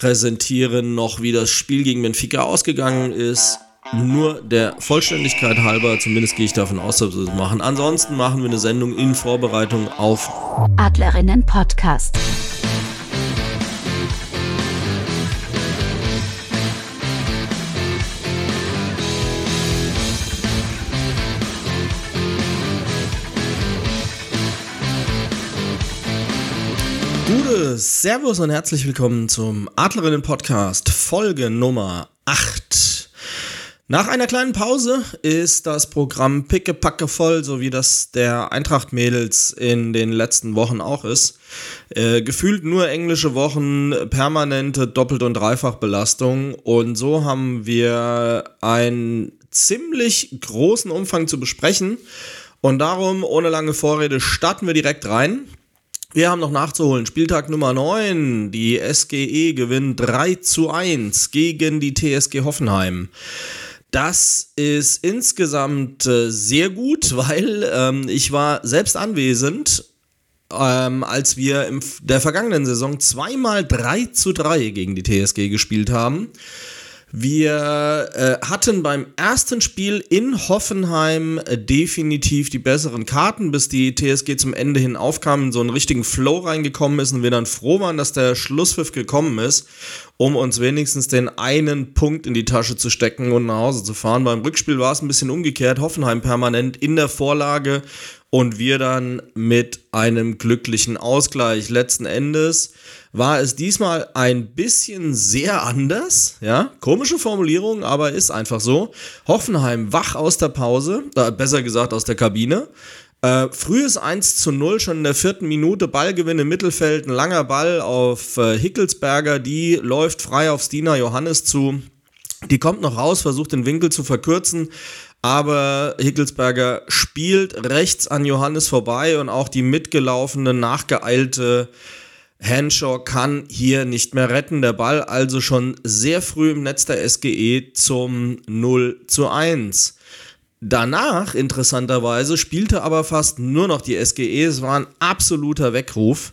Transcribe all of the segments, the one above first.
präsentieren noch, wie das Spiel gegen Benfica ausgegangen ist. Nur der Vollständigkeit halber, zumindest gehe ich davon aus, dass wir das machen. Ansonsten machen wir eine Sendung in Vorbereitung auf Adlerinnen Podcast. Servus und herzlich willkommen zum Adlerinnen Podcast, Folge Nummer 8. Nach einer kleinen Pause ist das Programm pickepacke voll, so wie das der Eintracht-Mädels in den letzten Wochen auch ist. Äh, gefühlt nur englische Wochen, permanente Doppelt- und Dreifachbelastung und so haben wir einen ziemlich großen Umfang zu besprechen. Und darum, ohne lange Vorrede, starten wir direkt rein. Wir haben noch nachzuholen. Spieltag Nummer 9. Die SGE gewinnt 3 zu 1 gegen die TSG Hoffenheim. Das ist insgesamt äh, sehr gut, weil ähm, ich war selbst anwesend, ähm, als wir in der vergangenen Saison zweimal 3 zu 3 gegen die TSG gespielt haben. Wir äh, hatten beim ersten Spiel in Hoffenheim äh, definitiv die besseren Karten, bis die TSG zum Ende hin aufkam, in so einen richtigen Flow reingekommen ist und wir dann froh waren, dass der Schlusspfiff gekommen ist, um uns wenigstens den einen Punkt in die Tasche zu stecken und nach Hause zu fahren. Beim Rückspiel war es ein bisschen umgekehrt, Hoffenheim permanent in der Vorlage und wir dann mit einem glücklichen Ausgleich. Letzten Endes war es diesmal ein bisschen sehr anders, ja, komische Formulierung, aber ist einfach so. Hoffenheim wach aus der Pause, äh, besser gesagt aus der Kabine. Äh, frühes 1 zu 0, schon in der vierten Minute, Ballgewinn im Mittelfeld, ein langer Ball auf äh, Hickelsberger, die läuft frei auf Stina Johannes zu. Die kommt noch raus, versucht den Winkel zu verkürzen, aber Hickelsberger spielt rechts an Johannes vorbei und auch die mitgelaufene, nachgeeilte Henshaw kann hier nicht mehr retten. Der Ball also schon sehr früh im Netz der SGE zum 0 zu 1. Danach, interessanterweise, spielte aber fast nur noch die SGE. Es war ein absoluter Weckruf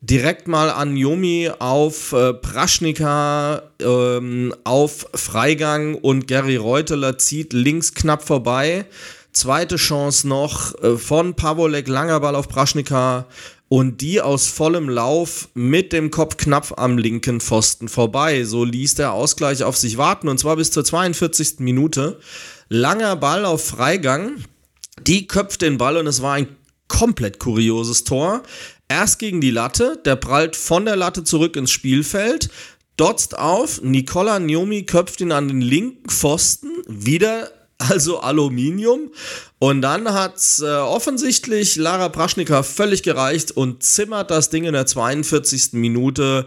direkt mal an Yomi auf äh, Praschnika, ähm, auf Freigang und Gary Reuteler zieht links knapp vorbei. Zweite Chance noch äh, von Pavolek, langer Ball auf Praschnika und die aus vollem Lauf mit dem Kopf knapp am linken Pfosten vorbei. So ließ der Ausgleich auf sich warten und zwar bis zur 42. Minute. Langer Ball auf Freigang. Die köpft den Ball und es war ein komplett kurioses Tor. Erst gegen die Latte, der prallt von der Latte zurück ins Spielfeld, dotzt auf, Nicola Nyomi köpft ihn an den linken Pfosten, wieder also Aluminium. Und dann hat äh, offensichtlich Lara Praschnika völlig gereicht und zimmert das Ding in der 42. Minute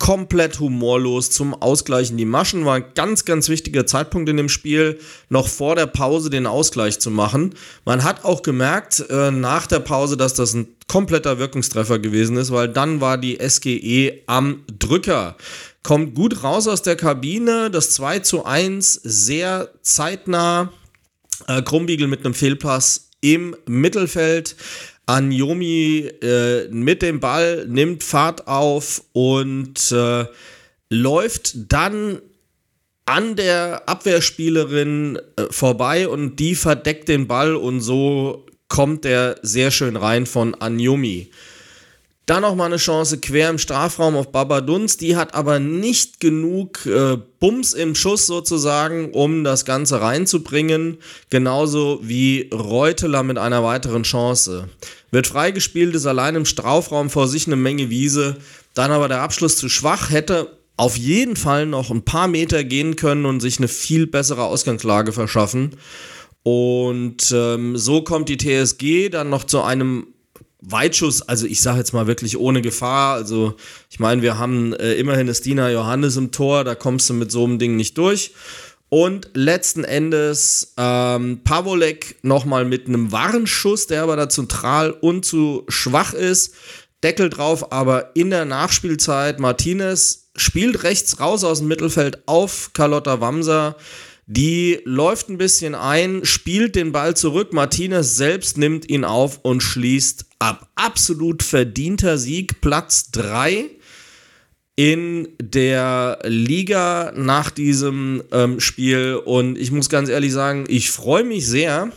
komplett humorlos zum Ausgleichen. Die Maschen war ein ganz, ganz wichtiger Zeitpunkt in dem Spiel, noch vor der Pause den Ausgleich zu machen. Man hat auch gemerkt äh, nach der Pause, dass das ein kompletter Wirkungstreffer gewesen ist, weil dann war die SGE am Drücker. Kommt gut raus aus der Kabine, das 2 zu 1 sehr zeitnah. Äh, Krumbiegel mit einem Fehlpass im Mittelfeld. Anjomi äh, mit dem Ball nimmt Fahrt auf und äh, läuft dann an der Abwehrspielerin äh, vorbei und die verdeckt den Ball und so kommt der sehr schön rein von Anjomi. Dann nochmal eine Chance quer im Strafraum auf Babaduns. Die hat aber nicht genug äh, Bums im Schuss sozusagen, um das Ganze reinzubringen. Genauso wie Reuteler mit einer weiteren Chance. Wird freigespielt, ist allein im Strafraum vor sich eine Menge Wiese. Dann aber der Abschluss zu schwach, hätte auf jeden Fall noch ein paar Meter gehen können und sich eine viel bessere Ausgangslage verschaffen. Und ähm, so kommt die TSG dann noch zu einem Weitschuss, also ich sage jetzt mal wirklich ohne Gefahr. Also ich meine, wir haben äh, immerhin Estina Johannes im Tor, da kommst du mit so einem Ding nicht durch. Und letzten Endes ähm, Pavolek nochmal mit einem Warnschuss, der aber da zentral und zu schwach ist. Deckel drauf, aber in der Nachspielzeit Martinez spielt rechts raus aus dem Mittelfeld auf Carlotta Wamser. Die läuft ein bisschen ein, spielt den Ball zurück. Martinez selbst nimmt ihn auf und schließt ab. Absolut verdienter Sieg, Platz 3. in der Liga nach diesem ähm, Spiel. Und ich muss ganz ehrlich sagen, ich freue mich sehr,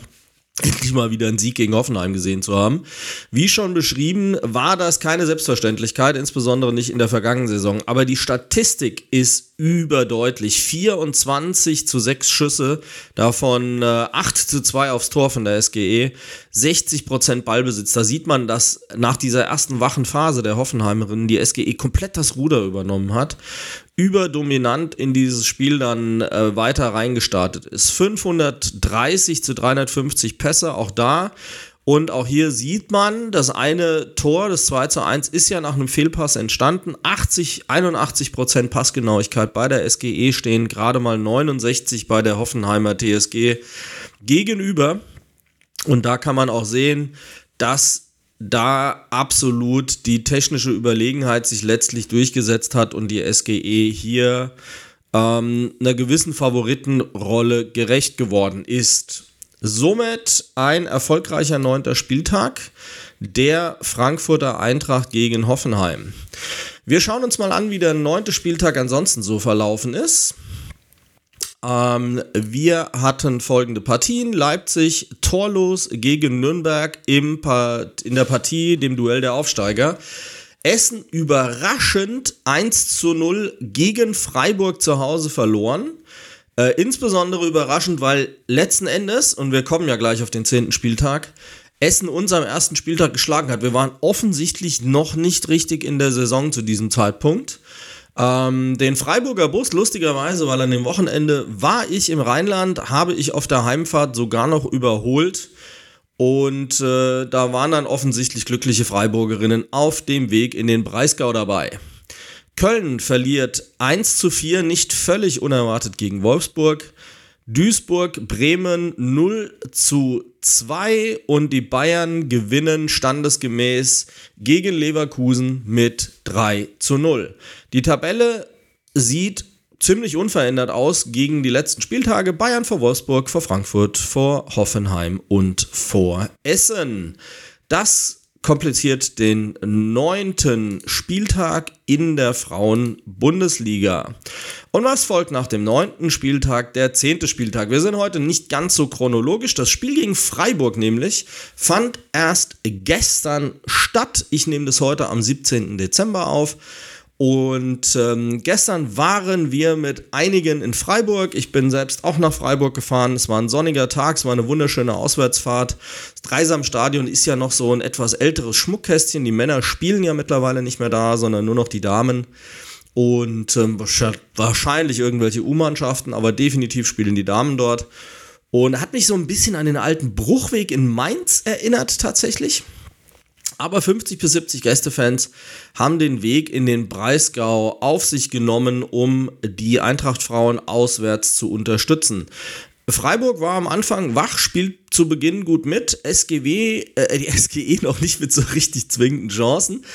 endlich mal wieder einen Sieg gegen Hoffenheim gesehen zu haben. Wie schon beschrieben, war das keine Selbstverständlichkeit, insbesondere nicht in der vergangenen Saison. Aber die Statistik ist überdeutlich. 24 zu 6 Schüsse, davon äh, 8 zu 2 aufs Tor von der SGE, 60 Prozent Ballbesitz. Da sieht man, dass nach dieser ersten wachen Phase der Hoffenheimerinnen die SGE komplett das Ruder übernommen hat überdominant in dieses Spiel dann äh, weiter reingestartet ist. 530 zu 350 Pässe, auch da. Und auch hier sieht man, das eine Tor, das 2 zu 1, ist ja nach einem Fehlpass entstanden. 80, 81 Prozent Passgenauigkeit bei der SGE stehen gerade mal 69 bei der Hoffenheimer TSG gegenüber. Und da kann man auch sehen, dass da absolut die technische Überlegenheit sich letztlich durchgesetzt hat und die SGE hier ähm, einer gewissen Favoritenrolle gerecht geworden ist. Somit ein erfolgreicher neunter Spieltag der Frankfurter Eintracht gegen Hoffenheim. Wir schauen uns mal an, wie der neunte Spieltag ansonsten so verlaufen ist. Ähm, wir hatten folgende Partien. Leipzig torlos gegen Nürnberg im in der Partie, dem Duell der Aufsteiger. Essen überraschend 1 zu 0 gegen Freiburg zu Hause verloren. Äh, insbesondere überraschend, weil letzten Endes, und wir kommen ja gleich auf den 10. Spieltag, Essen uns am ersten Spieltag geschlagen hat. Wir waren offensichtlich noch nicht richtig in der Saison zu diesem Zeitpunkt. Ähm, den Freiburger Bus, lustigerweise, weil an dem Wochenende war ich im Rheinland, habe ich auf der Heimfahrt sogar noch überholt. Und äh, da waren dann offensichtlich glückliche Freiburgerinnen auf dem Weg in den Breisgau dabei. Köln verliert 1 zu 4, nicht völlig unerwartet gegen Wolfsburg. Duisburg, Bremen 0 zu 2 und die Bayern gewinnen standesgemäß gegen Leverkusen mit 3 zu 0. Die Tabelle sieht ziemlich unverändert aus gegen die letzten Spieltage. Bayern vor Wolfsburg, vor Frankfurt, vor Hoffenheim und vor Essen. Das kompliziert den neunten Spieltag in der Frauen-Bundesliga. Und was folgt nach dem neunten Spieltag? Der zehnte Spieltag. Wir sind heute nicht ganz so chronologisch. Das Spiel gegen Freiburg nämlich fand erst gestern statt. Ich nehme das heute am 17. Dezember auf. Und ähm, gestern waren wir mit einigen in Freiburg. Ich bin selbst auch nach Freiburg gefahren. Es war ein sonniger Tag, es war eine wunderschöne Auswärtsfahrt. Das Dreisamstadion ist ja noch so ein etwas älteres Schmuckkästchen. Die Männer spielen ja mittlerweile nicht mehr da, sondern nur noch die Damen. Und ähm, wahrscheinlich irgendwelche U-Mannschaften, aber definitiv spielen die Damen dort. Und hat mich so ein bisschen an den alten Bruchweg in Mainz erinnert, tatsächlich. Aber 50 bis 70 Gästefans haben den Weg in den Breisgau auf sich genommen, um die Eintracht-Frauen auswärts zu unterstützen. Freiburg war am Anfang wach, spielt zu Beginn gut mit. SGW, äh, die SGE noch nicht mit so richtig zwingenden Chancen.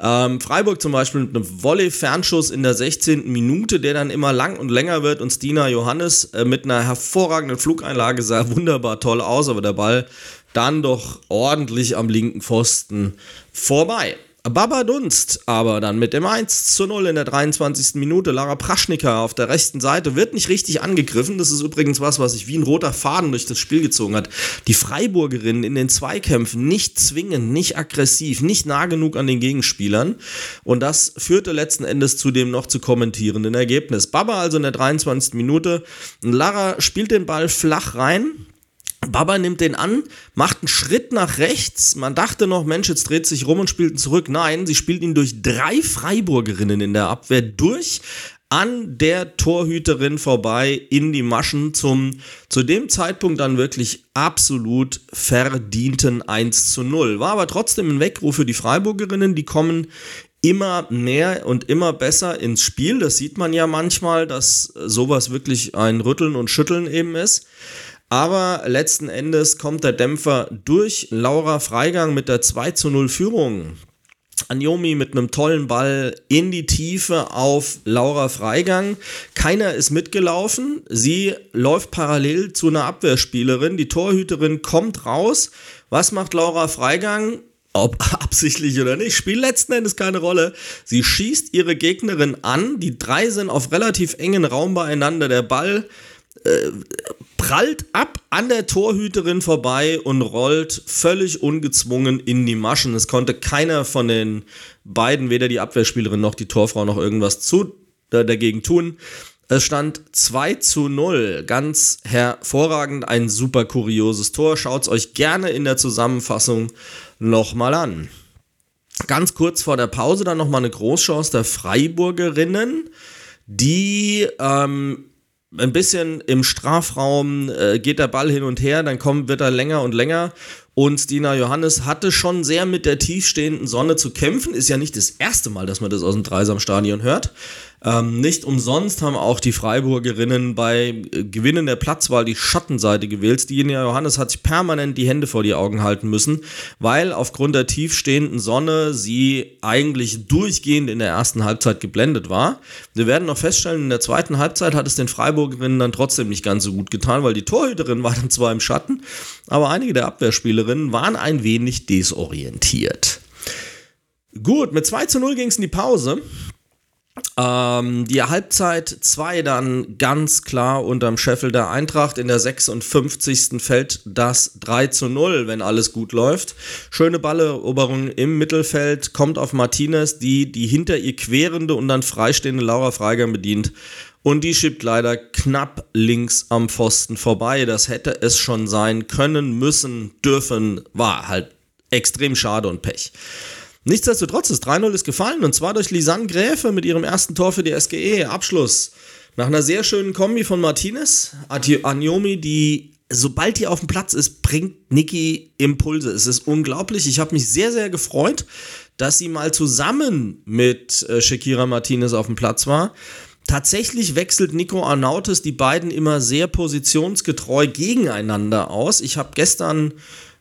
Ähm, Freiburg zum Beispiel mit einem Volley-Fernschuss in der 16. Minute, der dann immer lang und länger wird. Und Stina Johannes äh, mit einer hervorragenden Flugeinlage sah wunderbar toll aus, aber der Ball dann doch ordentlich am linken Pfosten vorbei. Baba Dunst aber dann mit dem 1 zu 0 in der 23. Minute. Lara Praschnicker auf der rechten Seite wird nicht richtig angegriffen. Das ist übrigens was, was sich wie ein roter Faden durch das Spiel gezogen hat. Die Freiburgerinnen in den Zweikämpfen nicht zwingend, nicht aggressiv, nicht nah genug an den Gegenspielern. Und das führte letzten Endes zu dem noch zu kommentierenden Ergebnis. Baba also in der 23. Minute. Lara spielt den Ball flach rein Baba nimmt den an, macht einen Schritt nach rechts. Man dachte noch, Mensch, jetzt dreht sich rum und spielt ihn zurück. Nein, sie spielt ihn durch drei Freiburgerinnen in der Abwehr durch an der Torhüterin vorbei in die Maschen zum zu dem Zeitpunkt dann wirklich absolut verdienten 1 zu 0. War aber trotzdem ein Weckruf für die Freiburgerinnen, die kommen immer mehr und immer besser ins Spiel. Das sieht man ja manchmal, dass sowas wirklich ein Rütteln und Schütteln eben ist. Aber letzten Endes kommt der Dämpfer durch Laura Freigang mit der 2 zu 0 Führung. Anjomi mit einem tollen Ball in die Tiefe auf Laura Freigang. Keiner ist mitgelaufen. Sie läuft parallel zu einer Abwehrspielerin. Die Torhüterin kommt raus. Was macht Laura Freigang? ob absichtlich oder nicht, spielt letzten Endes keine Rolle. Sie schießt ihre Gegnerin an, die drei sind auf relativ engen Raum beieinander, der Ball prallt ab an der Torhüterin vorbei und rollt völlig ungezwungen in die Maschen. Es konnte keiner von den beiden, weder die Abwehrspielerin noch die Torfrau, noch irgendwas zu, äh, dagegen tun. Es stand 2 zu 0. Ganz hervorragend. Ein super kurioses Tor. Schaut es euch gerne in der Zusammenfassung nochmal an. Ganz kurz vor der Pause dann nochmal eine Großchance der Freiburgerinnen, die ähm, ein bisschen im Strafraum äh, geht der Ball hin und her, dann kommt, wird er länger und länger. Und Stina Johannes hatte schon sehr mit der tiefstehenden Sonne zu kämpfen. Ist ja nicht das erste Mal, dass man das aus dem Dreisamstadion hört. Ähm, nicht umsonst haben auch die Freiburgerinnen bei äh, Gewinnen der Platzwahl die Schattenseite gewählt. Stina Johannes hat sich permanent die Hände vor die Augen halten müssen, weil aufgrund der tiefstehenden Sonne sie eigentlich durchgehend in der ersten Halbzeit geblendet war. Wir werden noch feststellen, in der zweiten Halbzeit hat es den Freiburgerinnen dann trotzdem nicht ganz so gut getan, weil die Torhüterin war dann zwar im Schatten, aber einige der Abwehrspielerinnen waren ein wenig desorientiert. Gut, mit 2 zu 0 ging es in die Pause. Ähm, die Halbzeit 2 dann ganz klar unterm Scheffel der Eintracht. In der 56. fällt das 3 zu 0, wenn alles gut läuft. Schöne Balleroberung im Mittelfeld, kommt auf Martinez, die die hinter ihr querende und dann freistehende Laura Freiger bedient. Und die schiebt leider knapp links am Pfosten vorbei. Das hätte es schon sein können, müssen, dürfen, war halt extrem schade und Pech. Nichtsdestotrotz, das 3-0 ist gefallen und zwar durch Lisanne Gräfe mit ihrem ersten Tor für die SGE. Abschluss. Nach einer sehr schönen Kombi von Martinez, Anjomi, die sobald die auf dem Platz ist, bringt Niki Impulse. Es ist unglaublich. Ich habe mich sehr, sehr gefreut, dass sie mal zusammen mit äh, Shakira Martinez auf dem Platz war. Tatsächlich wechselt Nico Arnautis die beiden immer sehr positionsgetreu gegeneinander aus. Ich habe gestern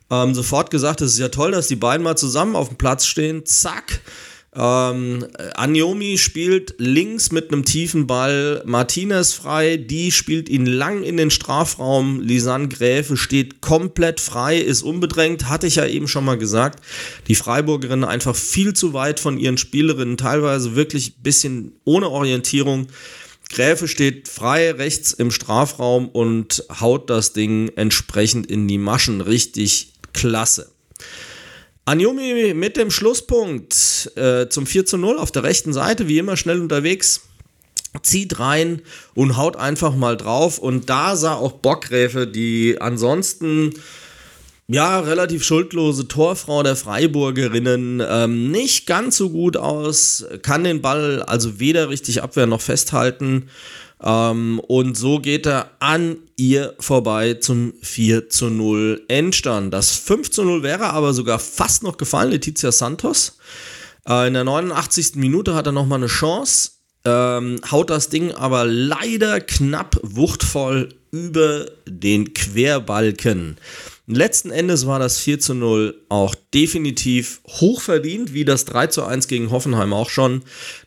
ähm, sofort gesagt, es ist ja toll, dass die beiden mal zusammen auf dem Platz stehen. Zack. Ähm, Anjomi spielt links mit einem tiefen Ball, Martinez frei, die spielt ihn lang in den Strafraum, Lisanne Gräfe steht komplett frei, ist unbedrängt, hatte ich ja eben schon mal gesagt. Die Freiburgerinnen einfach viel zu weit von ihren Spielerinnen, teilweise wirklich ein bisschen ohne Orientierung. Gräfe steht frei rechts im Strafraum und haut das Ding entsprechend in die Maschen. Richtig klasse. Anjumi mit dem Schlusspunkt äh, zum 4 zu 0 auf der rechten Seite, wie immer schnell unterwegs, zieht rein und haut einfach mal drauf. Und da sah auch Bockgräfe, die ansonsten ja, relativ schuldlose Torfrau der Freiburgerinnen, ähm, nicht ganz so gut aus, kann den Ball also weder richtig abwehren noch festhalten ähm, und so geht er an ihr vorbei zum 4 zu 0 Endstand. Das 5 zu 0 wäre aber sogar fast noch gefallen, Letizia Santos. Äh, in der 89. Minute hat er nochmal eine Chance, ähm, haut das Ding aber leider knapp wuchtvoll über den Querbalken. Letzten Endes war das 4 zu 0 auch definitiv hochverdient, wie das 3 zu 1 gegen Hoffenheim auch schon.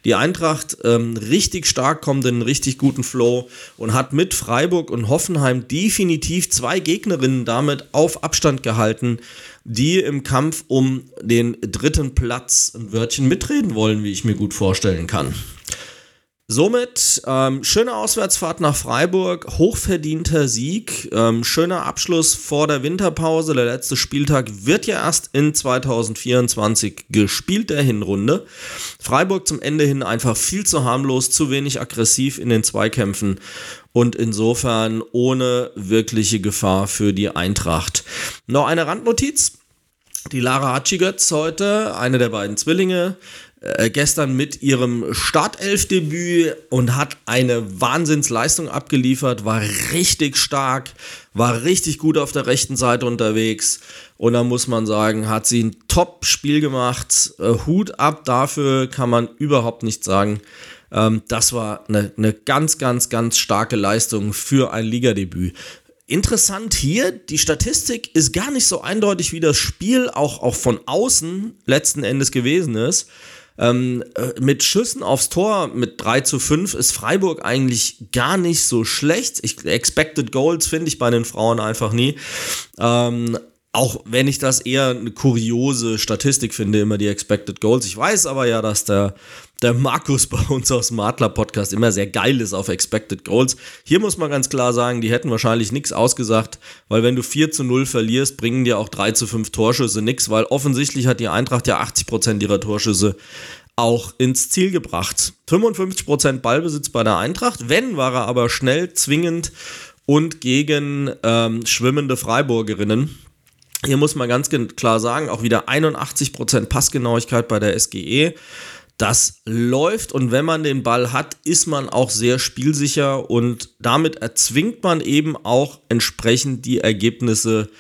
Die Eintracht ähm, richtig stark kommt in einen richtig guten Flow und hat mit Freiburg und Hoffenheim definitiv zwei Gegnerinnen damit auf Abstand gehalten, die im Kampf um den dritten Platz ein Wörtchen mitreden wollen, wie ich mir gut vorstellen kann. Somit ähm, schöne Auswärtsfahrt nach Freiburg, hochverdienter Sieg, ähm, schöner Abschluss vor der Winterpause. Der letzte Spieltag wird ja erst in 2024 gespielt, der Hinrunde. Freiburg zum Ende hin einfach viel zu harmlos, zu wenig aggressiv in den Zweikämpfen und insofern ohne wirkliche Gefahr für die Eintracht. Noch eine Randnotiz. Die Lara Hatschigötz heute, eine der beiden Zwillinge, äh, gestern mit ihrem Startelfdebüt und hat eine Wahnsinnsleistung abgeliefert, war richtig stark, war richtig gut auf der rechten Seite unterwegs und da muss man sagen, hat sie ein Top-Spiel gemacht. Äh, Hut ab dafür kann man überhaupt nicht sagen. Ähm, das war eine, eine ganz, ganz, ganz starke Leistung für ein Ligadebüt. Interessant hier, die Statistik ist gar nicht so eindeutig, wie das Spiel auch, auch von außen letzten Endes gewesen ist. Ähm, äh, mit Schüssen aufs Tor mit 3 zu 5 ist Freiburg eigentlich gar nicht so schlecht. Ich, expected Goals finde ich bei den Frauen einfach nie. Ähm, auch wenn ich das eher eine kuriose Statistik finde, immer die Expected Goals. Ich weiß aber ja, dass der, der Markus bei uns aus dem Adler-Podcast immer sehr geil ist auf Expected Goals. Hier muss man ganz klar sagen, die hätten wahrscheinlich nichts ausgesagt, weil wenn du 4 zu 0 verlierst, bringen dir auch 3 zu 5 Torschüsse nichts, weil offensichtlich hat die Eintracht ja 80% ihrer Torschüsse auch ins Ziel gebracht. 55% Ballbesitz bei der Eintracht, wenn war er aber schnell, zwingend und gegen ähm, schwimmende Freiburgerinnen. Hier muss man ganz klar sagen, auch wieder 81% Passgenauigkeit bei der SGE. Das läuft und wenn man den Ball hat, ist man auch sehr spielsicher und damit erzwingt man eben auch entsprechend die Ergebnisse,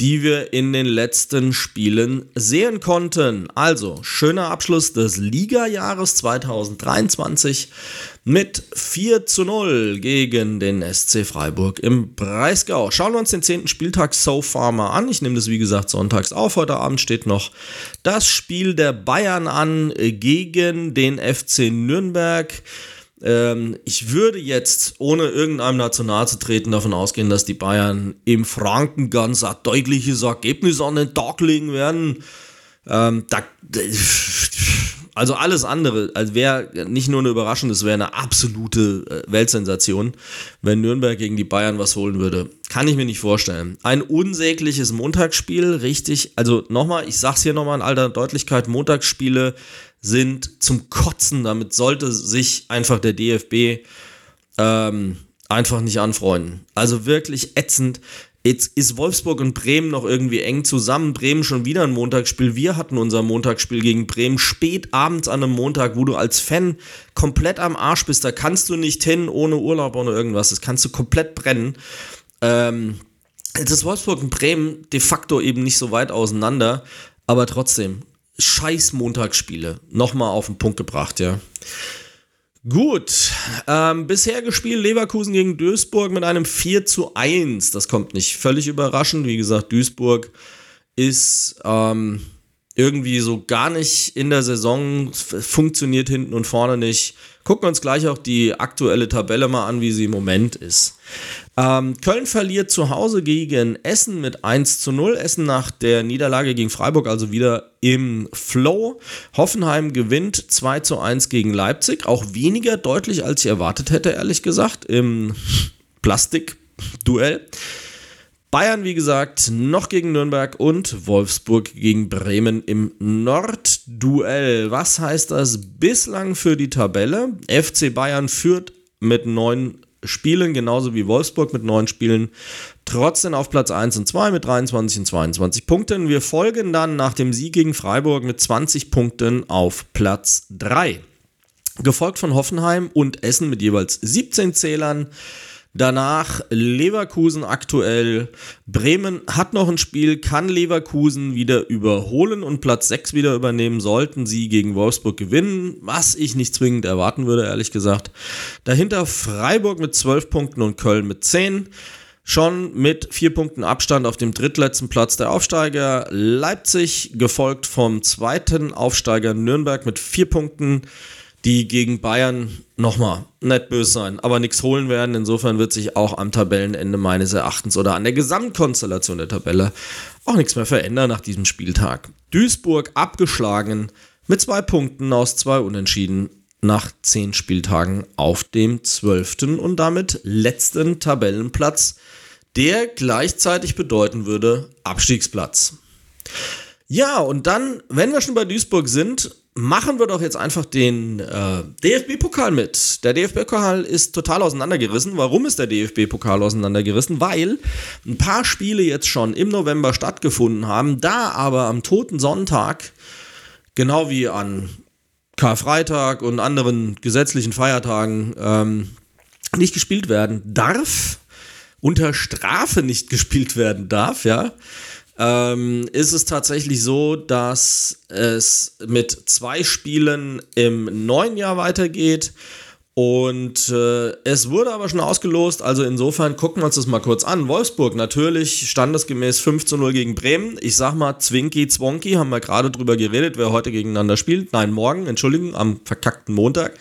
die wir in den letzten Spielen sehen konnten. Also, schöner Abschluss des Liga-Jahres 2023 mit 4 zu 0 gegen den SC Freiburg im Breisgau. Schauen wir uns den 10. Spieltag so far mal an. Ich nehme das wie gesagt sonntags auf. Heute Abend steht noch das Spiel der Bayern an gegen den FC Nürnberg. Ähm, ich würde jetzt, ohne irgendeinem national zu treten, davon ausgehen, dass die Bayern im Franken ganz ein deutliches Ergebnis an den Tag legen werden. Ähm, da, also alles andere, also wäre nicht nur eine Überraschung, es wäre eine absolute äh, Weltsensation, wenn Nürnberg gegen die Bayern was holen würde. Kann ich mir nicht vorstellen. Ein unsägliches Montagsspiel, richtig. Also nochmal, ich sag's hier nochmal in alter Deutlichkeit, Montagsspiele sind zum Kotzen. Damit sollte sich einfach der DFB ähm, einfach nicht anfreunden. Also wirklich ätzend. Jetzt ist Wolfsburg und Bremen noch irgendwie eng zusammen. Bremen schon wieder ein Montagsspiel. Wir hatten unser Montagsspiel gegen Bremen spät abends an einem Montag, wo du als Fan komplett am Arsch bist. Da kannst du nicht hin ohne Urlaub, ohne irgendwas. Das kannst du komplett brennen. Ähm, jetzt ist Wolfsburg und Bremen de facto eben nicht so weit auseinander. Aber trotzdem, scheiß Montagsspiele nochmal auf den Punkt gebracht, ja. Gut, ähm, bisher gespielt Leverkusen gegen Duisburg mit einem 4 zu 1. Das kommt nicht völlig überraschend. Wie gesagt, Duisburg ist ähm, irgendwie so gar nicht in der Saison, funktioniert hinten und vorne nicht. Gucken wir uns gleich auch die aktuelle Tabelle mal an, wie sie im Moment ist. Ähm, Köln verliert zu Hause gegen Essen mit 1 zu 0. Essen nach der Niederlage gegen Freiburg also wieder im Flow. Hoffenheim gewinnt 2 zu 1 gegen Leipzig. Auch weniger deutlich, als ich erwartet hätte, ehrlich gesagt, im Plastikduell. Bayern, wie gesagt, noch gegen Nürnberg und Wolfsburg gegen Bremen im Nordduell. Was heißt das bislang für die Tabelle? FC Bayern führt mit neun Spielen, genauso wie Wolfsburg mit neun Spielen, trotzdem auf Platz 1 und 2 mit 23 und 22 Punkten. Wir folgen dann nach dem Sieg gegen Freiburg mit 20 Punkten auf Platz 3. Gefolgt von Hoffenheim und Essen mit jeweils 17 Zählern. Danach Leverkusen aktuell. Bremen hat noch ein Spiel, kann Leverkusen wieder überholen und Platz 6 wieder übernehmen, sollten sie gegen Wolfsburg gewinnen, was ich nicht zwingend erwarten würde, ehrlich gesagt. Dahinter Freiburg mit 12 Punkten und Köln mit 10. Schon mit vier Punkten Abstand auf dem drittletzten Platz der Aufsteiger Leipzig, gefolgt vom zweiten Aufsteiger Nürnberg mit vier Punkten die gegen Bayern nochmal nett böse sein, aber nichts holen werden. Insofern wird sich auch am Tabellenende meines Erachtens oder an der Gesamtkonstellation der Tabelle auch nichts mehr verändern nach diesem Spieltag. Duisburg abgeschlagen mit zwei Punkten aus zwei Unentschieden nach zehn Spieltagen auf dem zwölften und damit letzten Tabellenplatz, der gleichzeitig bedeuten würde Abstiegsplatz. Ja, und dann, wenn wir schon bei Duisburg sind, machen wir doch jetzt einfach den äh, DFB-Pokal mit. Der DFB-Pokal ist total auseinandergerissen. Warum ist der DFB-Pokal auseinandergerissen? Weil ein paar Spiele jetzt schon im November stattgefunden haben, da aber am Toten Sonntag, genau wie an Karfreitag und anderen gesetzlichen Feiertagen, ähm, nicht gespielt werden darf, unter Strafe nicht gespielt werden darf, ja ähm, ist es tatsächlich so, dass es mit zwei Spielen im neuen Jahr weitergeht. Und äh, es wurde aber schon ausgelost, also insofern gucken wir uns das mal kurz an. Wolfsburg natürlich standesgemäß 5 zu 0 gegen Bremen. Ich sag mal, Zwinky, Zwonky, haben wir gerade drüber geredet, wer heute gegeneinander spielt. Nein, morgen, Entschuldigung, am verkackten Montag.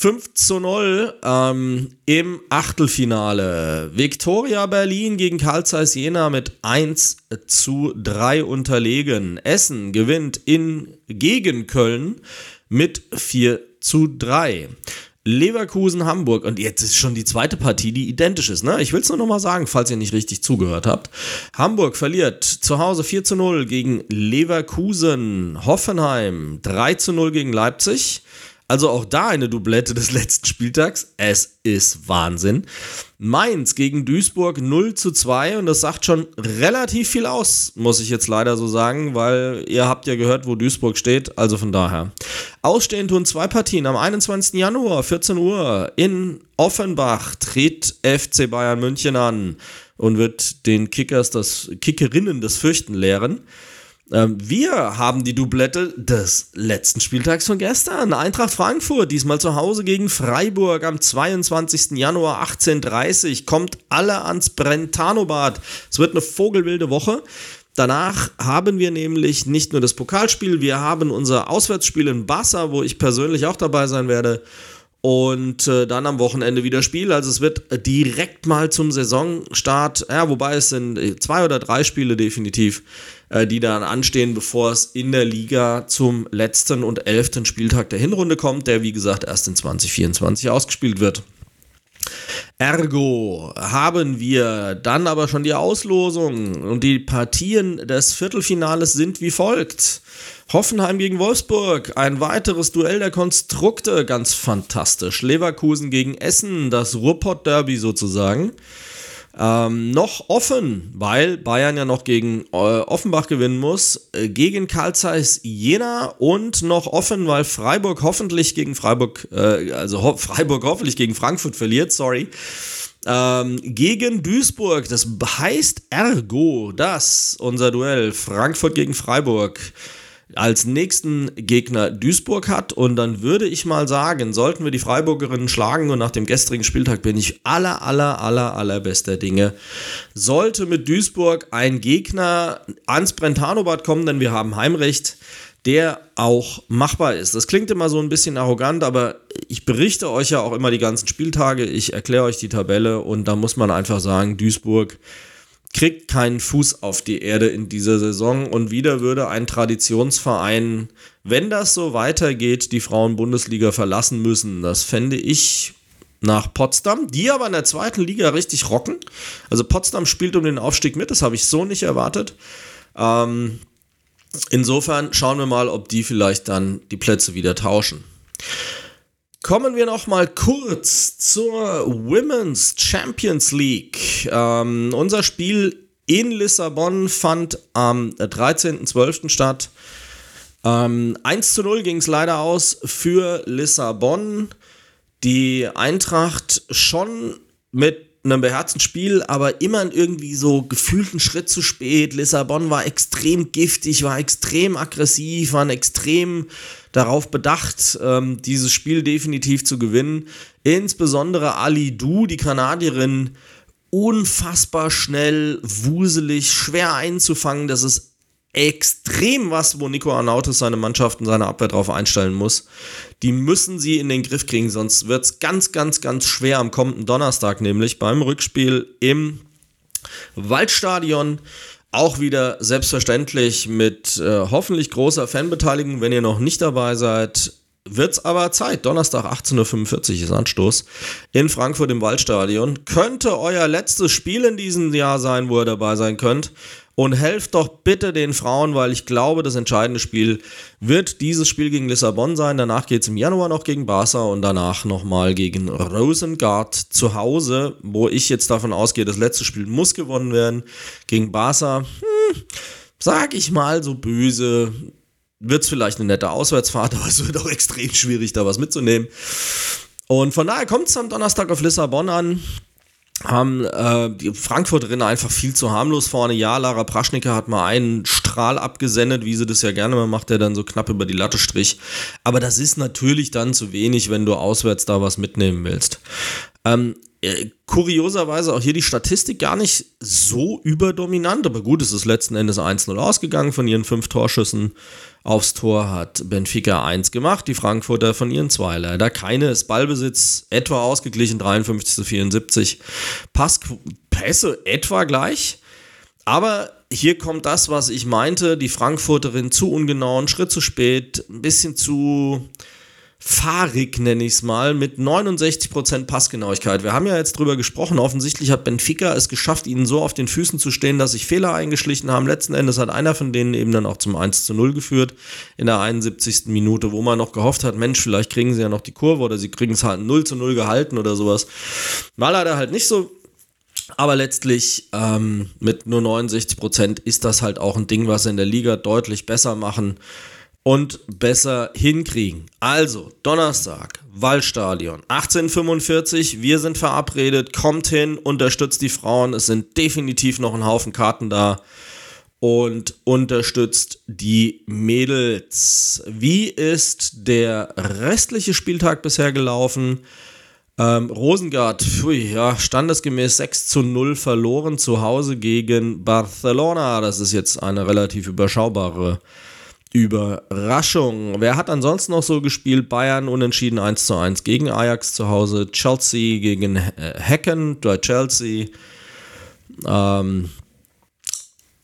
5 zu 0 ähm, im Achtelfinale. Viktoria Berlin gegen Karl Zeiss Jena mit 1 zu 3 unterlegen. Essen gewinnt in gegen Köln mit 4 zu 3. Leverkusen, Hamburg. Und jetzt ist schon die zweite Partie, die identisch ist. Ne? Ich will es nur noch mal sagen, falls ihr nicht richtig zugehört habt. Hamburg verliert zu Hause 4 zu 0 gegen Leverkusen. Hoffenheim 3 zu 0 gegen Leipzig. Also auch da eine Doublette des letzten Spieltags. Es ist Wahnsinn. Mainz gegen Duisburg 0 zu 2 und das sagt schon relativ viel aus, muss ich jetzt leider so sagen, weil ihr habt ja gehört, wo Duisburg steht, also von daher. Ausstehen tun zwei Partien. Am 21. Januar, 14 Uhr, in Offenbach tritt FC Bayern München an und wird den Kickers das Kickerinnen das Fürchten lehren. Ähm, wir haben die Doublette des letzten Spieltags von gestern. Eintracht Frankfurt, diesmal zu Hause gegen Freiburg am 22. Januar 18.30 Kommt alle ans Brentanobad. Es wird eine vogelwilde Woche. Danach haben wir nämlich nicht nur das Pokalspiel, wir haben unser Auswärtsspiel in Barca, wo ich persönlich auch dabei sein werde. Und äh, dann am Wochenende wieder Spiel. Also es wird direkt mal zum Saisonstart, ja, wobei es sind zwei oder drei Spiele definitiv, äh, die dann anstehen, bevor es in der Liga zum letzten und elften Spieltag der Hinrunde kommt, der wie gesagt erst in 2024 ausgespielt wird. Ergo haben wir dann aber schon die Auslosung und die Partien des Viertelfinales sind wie folgt. Hoffenheim gegen Wolfsburg, ein weiteres Duell der Konstrukte, ganz fantastisch. Leverkusen gegen Essen, das Ruhrpott-Derby sozusagen. Ähm, noch offen, weil Bayern ja noch gegen äh, Offenbach gewinnen muss, äh, gegen Karl Zeiss Jena und noch offen, weil Freiburg hoffentlich gegen Freiburg, äh, also ho Freiburg hoffentlich gegen Frankfurt verliert, sorry. Ähm, gegen Duisburg, das heißt ergo, dass unser Duell Frankfurt gegen Freiburg als nächsten Gegner Duisburg hat. Und dann würde ich mal sagen, sollten wir die Freiburgerinnen schlagen und nach dem gestrigen Spieltag bin ich aller, aller, aller, allerbester Dinge, sollte mit Duisburg ein Gegner ans Brentanobad kommen, denn wir haben Heimrecht, der auch machbar ist. Das klingt immer so ein bisschen arrogant, aber ich berichte euch ja auch immer die ganzen Spieltage, ich erkläre euch die Tabelle und da muss man einfach sagen, Duisburg kriegt keinen Fuß auf die Erde in dieser Saison und wieder würde ein Traditionsverein, wenn das so weitergeht, die Frauen-Bundesliga verlassen müssen. Das fände ich nach Potsdam, die aber in der zweiten Liga richtig rocken. Also Potsdam spielt um den Aufstieg mit, das habe ich so nicht erwartet. Ähm, insofern schauen wir mal, ob die vielleicht dann die Plätze wieder tauschen. Kommen wir noch mal kurz zur Women's Champions League. Ähm, unser Spiel in Lissabon fand am 13.12. statt. Ähm, 1 zu 0 ging es leider aus für Lissabon. Die Eintracht schon mit einem beherzten Spiel, aber immer irgendwie so gefühlten Schritt zu spät. Lissabon war extrem giftig, war extrem aggressiv, waren extrem darauf bedacht, ähm, dieses Spiel definitiv zu gewinnen. Insbesondere Ali Du, die Kanadierin, unfassbar schnell, wuselig, schwer einzufangen. Das ist extrem was, wo Nico Arnautis seine Mannschaft und seine Abwehr drauf einstellen muss. Die müssen sie in den Griff kriegen, sonst wird es ganz, ganz, ganz schwer am kommenden Donnerstag, nämlich beim Rückspiel im Waldstadion. Auch wieder selbstverständlich mit äh, hoffentlich großer Fanbeteiligung. Wenn ihr noch nicht dabei seid, wird's aber Zeit. Donnerstag 18.45 Uhr ist Anstoß in Frankfurt im Waldstadion. Könnte euer letztes Spiel in diesem Jahr sein, wo ihr dabei sein könnt. Und helft doch bitte den Frauen, weil ich glaube, das entscheidende Spiel wird dieses Spiel gegen Lissabon sein. Danach geht es im Januar noch gegen Barca und danach nochmal gegen Rosengard zu Hause, wo ich jetzt davon ausgehe, das letzte Spiel muss gewonnen werden. Gegen Barca, hm, sag ich mal so böse, wird es vielleicht eine nette Auswärtsfahrt, aber es wird auch extrem schwierig, da was mitzunehmen. Und von daher kommt es am Donnerstag auf Lissabon an haben äh, die Frankfurterinnen einfach viel zu harmlos vorne. Ja, Lara Praschnicker hat mal einen Strahl abgesendet, wie sie das ja gerne mal macht, der dann so knapp über die Latte strich. Aber das ist natürlich dann zu wenig, wenn du auswärts da was mitnehmen willst. Ähm, äh, kurioserweise auch hier die Statistik gar nicht so überdominant, aber gut, es ist letzten Endes 1-0 ausgegangen. Von ihren fünf Torschüssen aufs Tor hat Benfica 1 gemacht, die Frankfurter von ihren zwei leider keines. Ballbesitz etwa ausgeglichen, 53 zu 74. Pass, Pässe etwa gleich. Aber hier kommt das, was ich meinte, die Frankfurterin zu ungenau, einen Schritt zu spät, ein bisschen zu fahrig, nenne ich es mal, mit 69% Passgenauigkeit. Wir haben ja jetzt drüber gesprochen, offensichtlich hat Benfica es geschafft, ihnen so auf den Füßen zu stehen, dass sich Fehler eingeschlichen haben. Letzten Endes hat einer von denen eben dann auch zum 1 zu 0 geführt in der 71. Minute, wo man noch gehofft hat, Mensch, vielleicht kriegen sie ja noch die Kurve oder sie kriegen es halt 0 zu 0 gehalten oder sowas. War leider halt nicht so aber letztlich ähm, mit nur 69 Prozent ist das halt auch ein Ding, was sie in der Liga deutlich besser machen und besser hinkriegen. Also, Donnerstag, Waldstadion, 1845, wir sind verabredet, kommt hin, unterstützt die Frauen, es sind definitiv noch ein Haufen Karten da und unterstützt die Mädels. Wie ist der restliche Spieltag bisher gelaufen? Ähm, Rosengard, pfui, ja, standesgemäß 6 zu 0 verloren zu Hause gegen Barcelona. Das ist jetzt eine relativ überschaubare Überraschung. Wer hat ansonsten noch so gespielt? Bayern unentschieden 1 zu 1 gegen Ajax zu Hause, Chelsea gegen Hacken bei Chelsea. Ähm,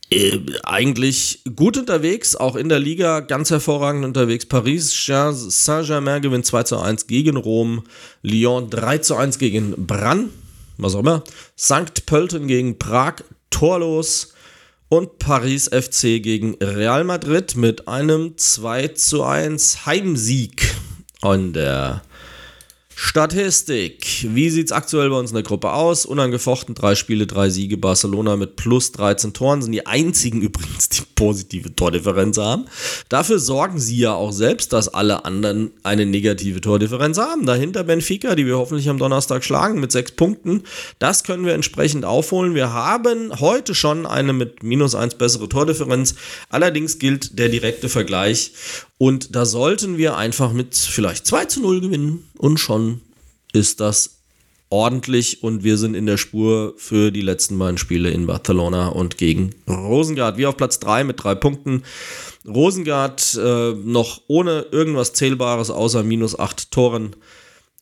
äh, eigentlich gut unterwegs, auch in der Liga ganz hervorragend unterwegs. Paris Saint-Germain gewinnt 2 zu 1 gegen Rom, Lyon 3 zu 1 gegen Brann, was auch immer, St. Pölten gegen Prag torlos und Paris FC gegen Real Madrid mit einem 2 zu 1 Heimsieg an der Statistik. Wie sieht es aktuell bei uns in der Gruppe aus? Unangefochten, drei Spiele, drei Siege. Barcelona mit plus 13 Toren sind die einzigen übrigens, die positive Tordifferenz haben. Dafür sorgen sie ja auch selbst, dass alle anderen eine negative Tordifferenz haben. Dahinter Benfica, die wir hoffentlich am Donnerstag schlagen mit sechs Punkten. Das können wir entsprechend aufholen. Wir haben heute schon eine mit minus eins bessere Tordifferenz. Allerdings gilt der direkte Vergleich und da sollten wir einfach mit vielleicht 2 zu 0 gewinnen und schon ist das ordentlich und wir sind in der Spur für die letzten beiden Spiele in Barcelona und gegen Rosengard. Wir auf Platz 3 mit drei Punkten. Rosengard äh, noch ohne irgendwas Zählbares außer minus 8 Toren.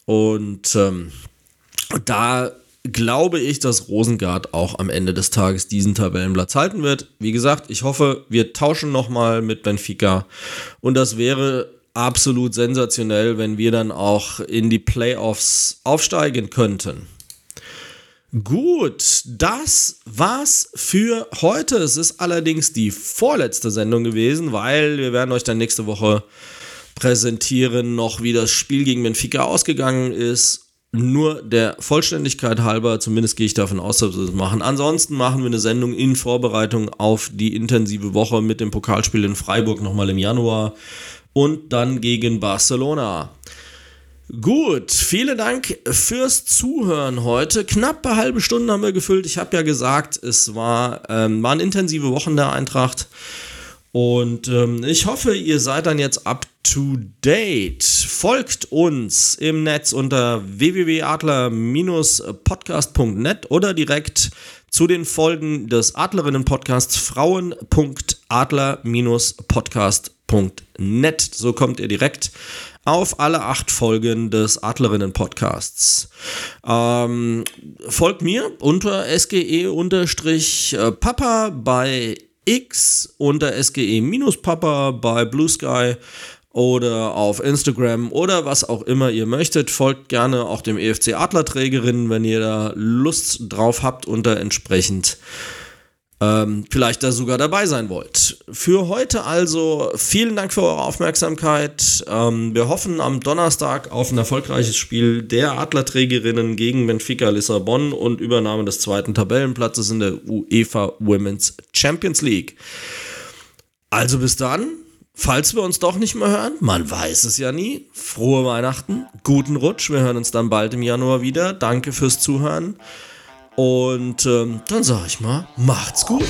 Und ähm, da glaube ich, dass Rosengard auch am Ende des Tages diesen Tabellenplatz halten wird. Wie gesagt, ich hoffe, wir tauschen nochmal mit Benfica und das wäre absolut sensationell, wenn wir dann auch in die Playoffs aufsteigen könnten. Gut, das war's für heute. Es ist allerdings die vorletzte Sendung gewesen, weil wir werden euch dann nächste Woche präsentieren, noch wie das Spiel gegen Benfica ausgegangen ist nur der Vollständigkeit halber, zumindest gehe ich davon aus, dass wir das machen. Ansonsten machen wir eine Sendung in Vorbereitung auf die intensive Woche mit dem Pokalspiel in Freiburg nochmal im Januar und dann gegen Barcelona. Gut, vielen Dank fürs Zuhören heute. Knappe halbe Stunde haben wir gefüllt. Ich habe ja gesagt, es war, ähm, waren intensive Wochen der Eintracht. Und ähm, ich hoffe, ihr seid dann jetzt up to date. Folgt uns im Netz unter www.adler-podcast.net oder direkt zu den Folgen des Adlerinnen-Podcasts frauen.adler-podcast.net. So kommt ihr direkt auf alle acht Folgen des Adlerinnen-Podcasts. Ähm, folgt mir unter sge-papa bei X unter SGE-Papa bei Blue Sky oder auf Instagram oder was auch immer ihr möchtet. Folgt gerne auch dem EFC Adlerträgerinnen, wenn ihr da Lust drauf habt da entsprechend ähm, vielleicht da sogar dabei sein wollt. Für heute also vielen Dank für eure Aufmerksamkeit. Ähm, wir hoffen am Donnerstag auf ein erfolgreiches Spiel der Adlerträgerinnen gegen Benfica Lissabon und Übernahme des zweiten Tabellenplatzes in der UEFA Women's Champions League. Also bis dann. Falls wir uns doch nicht mehr hören, man weiß es ja nie. Frohe Weihnachten, guten Rutsch. Wir hören uns dann bald im Januar wieder. Danke fürs Zuhören. Und ähm, dann sage ich mal, macht's gut.